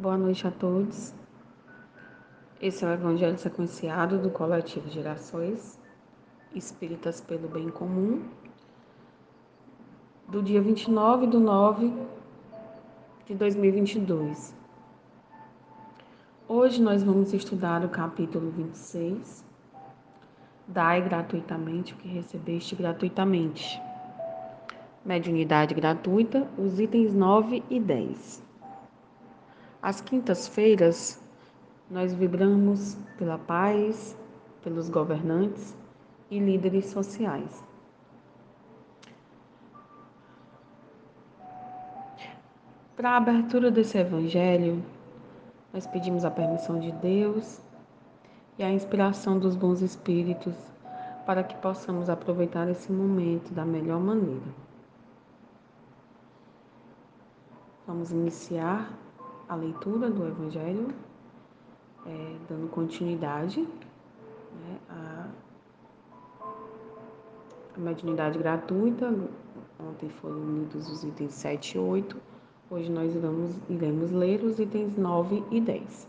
Boa noite a todos. Esse é o Evangelho sequenciado do coletivo Gerações Espíritas pelo Bem Comum, do dia 29 de 9 de 2022. Hoje nós vamos estudar o capítulo 26. Dai gratuitamente o que recebeste gratuitamente. Mediunidade gratuita, os itens 9 e 10. Às quintas-feiras, nós vibramos pela paz, pelos governantes e líderes sociais. Para a abertura desse evangelho, nós pedimos a permissão de Deus e a inspiração dos bons espíritos para que possamos aproveitar esse momento da melhor maneira. Vamos iniciar a leitura do Evangelho, é, dando continuidade né, à, à mediunidade gratuita. Ontem foram unidos os itens 7 e 8. Hoje nós iremos, iremos ler os itens 9 e 10.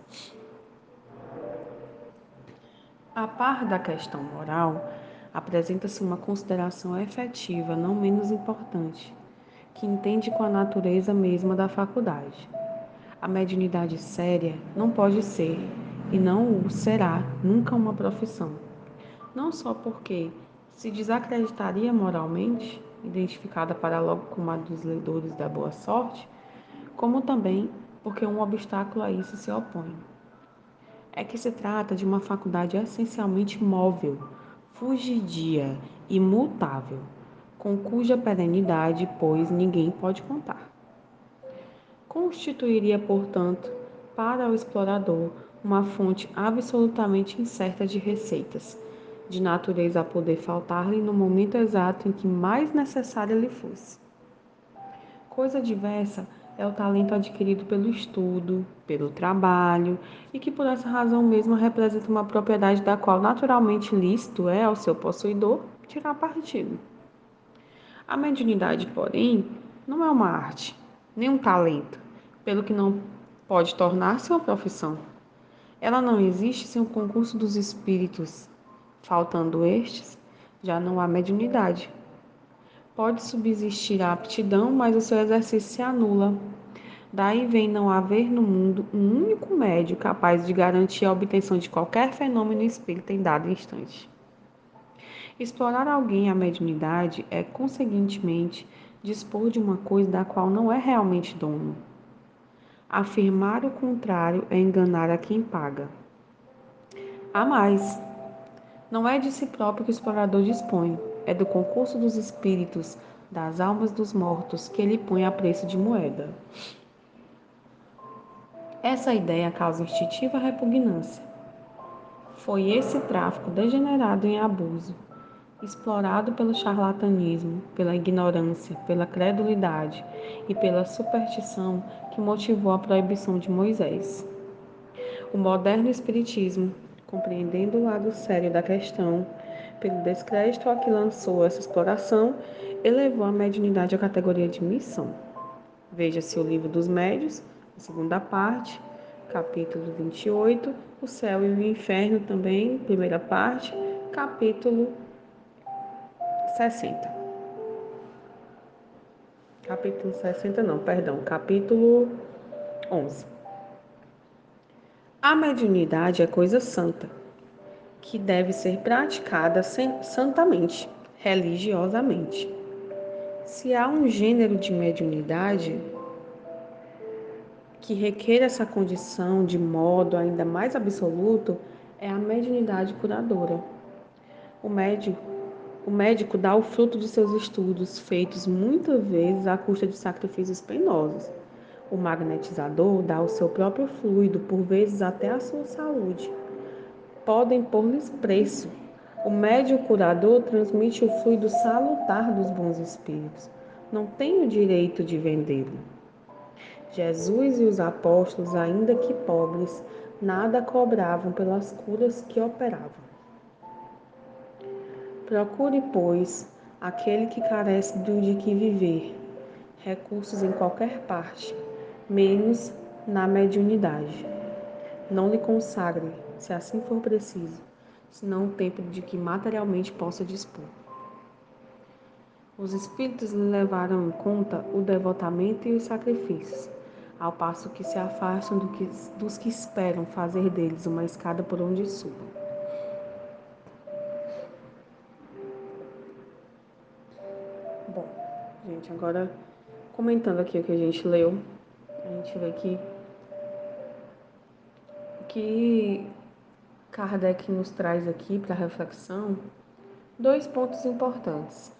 A par da questão moral, apresenta-se uma consideração efetiva, não menos importante, que entende com a natureza mesma da faculdade a mediunidade séria não pode ser e não será nunca uma profissão. Não só porque se desacreditaria moralmente, identificada para logo como a dos leitores da boa sorte, como também porque um obstáculo a isso se opõe. É que se trata de uma faculdade essencialmente móvel, fugidia, imutável, com cuja perenidade, pois, ninguém pode contar constituiria, portanto, para o explorador uma fonte absolutamente incerta de receitas, de natureza a poder faltar-lhe no momento exato em que mais necessária lhe fosse. Coisa diversa é o talento adquirido pelo estudo, pelo trabalho, e que por essa razão mesma representa uma propriedade da qual naturalmente lícito é ao seu possuidor tirar partido. A mediunidade, porém, não é uma arte, nem um talento, pelo que não pode tornar-se uma profissão. Ela não existe sem o concurso dos espíritos. Faltando estes, já não há mediunidade. Pode subsistir a aptidão, mas o seu exercício se anula. Daí vem não haver no mundo um único médio capaz de garantir a obtenção de qualquer fenômeno espírita em dado instante. Explorar alguém a mediunidade é, conseguintemente, dispor de uma coisa da qual não é realmente dono. Afirmar o contrário é enganar a quem paga. Há mais. Não é de si próprio que o explorador dispõe, é do concurso dos espíritos, das almas dos mortos, que ele põe a preço de moeda. Essa ideia causa instintiva repugnância. Foi esse tráfico degenerado em abuso explorado pelo charlatanismo, pela ignorância, pela credulidade e pela superstição que motivou a proibição de Moisés. O moderno Espiritismo, compreendendo o lado sério da questão, pelo descrédito a que lançou essa exploração, elevou a mediunidade à categoria de missão. Veja-se o livro dos médios, a segunda parte, capítulo 28, o céu e o inferno também, primeira parte, capítulo 60. Capítulo 60, não, perdão, capítulo 11. A mediunidade é coisa santa, que deve ser praticada santamente, religiosamente. Se há um gênero de mediunidade que requer essa condição de modo ainda mais absoluto, é a mediunidade curadora. O médico o médico dá o fruto de seus estudos, feitos muitas vezes à custa de sacrifícios penosos. O magnetizador dá o seu próprio fluido, por vezes até a sua saúde. Podem pôr-lhes preço. O médico curador transmite o fluido salutar dos bons espíritos. Não tem o direito de vendê-lo. Jesus e os apóstolos, ainda que pobres, nada cobravam pelas curas que operavam. Procure, pois, aquele que carece do de que viver, recursos em qualquer parte, menos na mediunidade. Não lhe consagre, se assim for preciso, senão o tempo de que materialmente possa dispor. Os espíritos levaram em conta o devotamento e os sacrifícios, ao passo que se afastam do que, dos que esperam fazer deles uma escada por onde subam. Gente, agora comentando aqui o que a gente leu, a gente vê que que Kardec nos traz aqui para reflexão dois pontos importantes.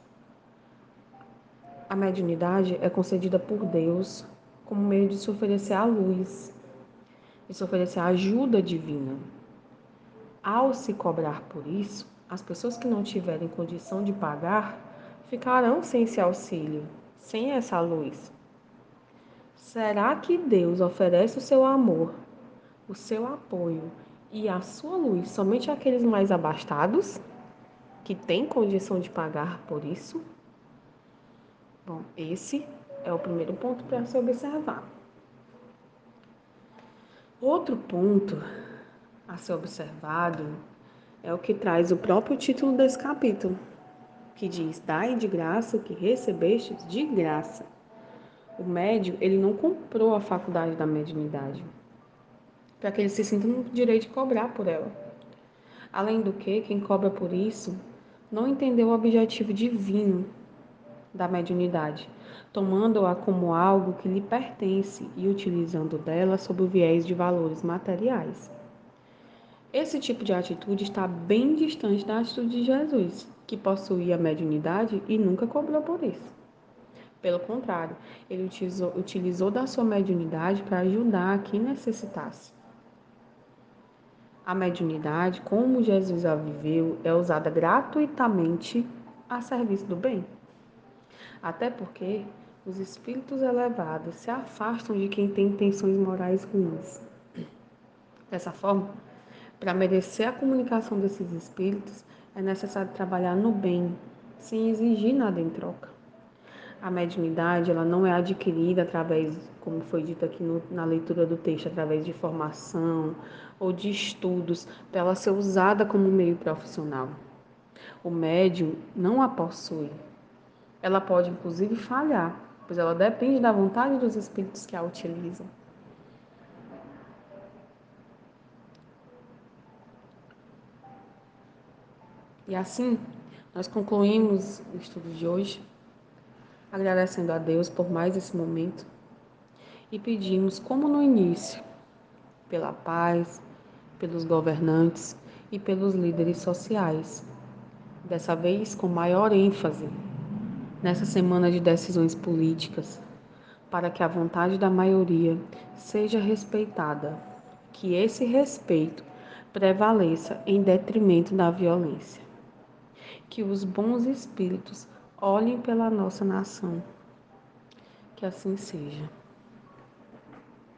A mediunidade é concedida por Deus como meio de se oferecer a luz, de se oferecer a ajuda divina. Ao se cobrar por isso, as pessoas que não tiverem condição de pagar ficarão sem esse auxílio, sem essa luz. Será que Deus oferece o seu amor, o seu apoio e a sua luz somente àqueles mais abastados, que têm condição de pagar por isso? Bom, esse é o primeiro ponto para se observar. Outro ponto a ser observado é o que traz o próprio título desse capítulo, que diz: Dai de graça o que recebestes de graça. O médio, ele não comprou a faculdade da mediunidade, para que ele se sinta no direito de cobrar por ela. Além do que, quem cobra por isso não entendeu o objetivo divino da mediunidade, tomando-a como algo que lhe pertence e utilizando dela sob o viés de valores materiais. Esse tipo de atitude está bem distante da atitude de Jesus, que possuía a mediunidade e nunca cobrou por isso. Pelo contrário, ele utilizou, utilizou da sua mediunidade para ajudar quem necessitasse. A mediunidade, como Jesus a viveu, é usada gratuitamente a serviço do bem. Até porque os espíritos elevados se afastam de quem tem intenções morais ruins. Dessa forma, para merecer a comunicação desses espíritos, é necessário trabalhar no bem, sem exigir nada em troca. A mediunidade ela não é adquirida através, como foi dito aqui no, na leitura do texto, através de formação ou de estudos, para ela ser usada como meio profissional. O médium não a possui, ela pode inclusive falhar, pois ela depende da vontade dos espíritos que a utilizam. E assim, nós concluímos o estudo de hoje, agradecendo a Deus por mais esse momento e pedimos, como no início, pela paz, pelos governantes e pelos líderes sociais, dessa vez com maior ênfase nessa semana de decisões políticas, para que a vontade da maioria seja respeitada, que esse respeito prevaleça em detrimento da violência. Que os bons espíritos olhem pela nossa nação. Que assim seja.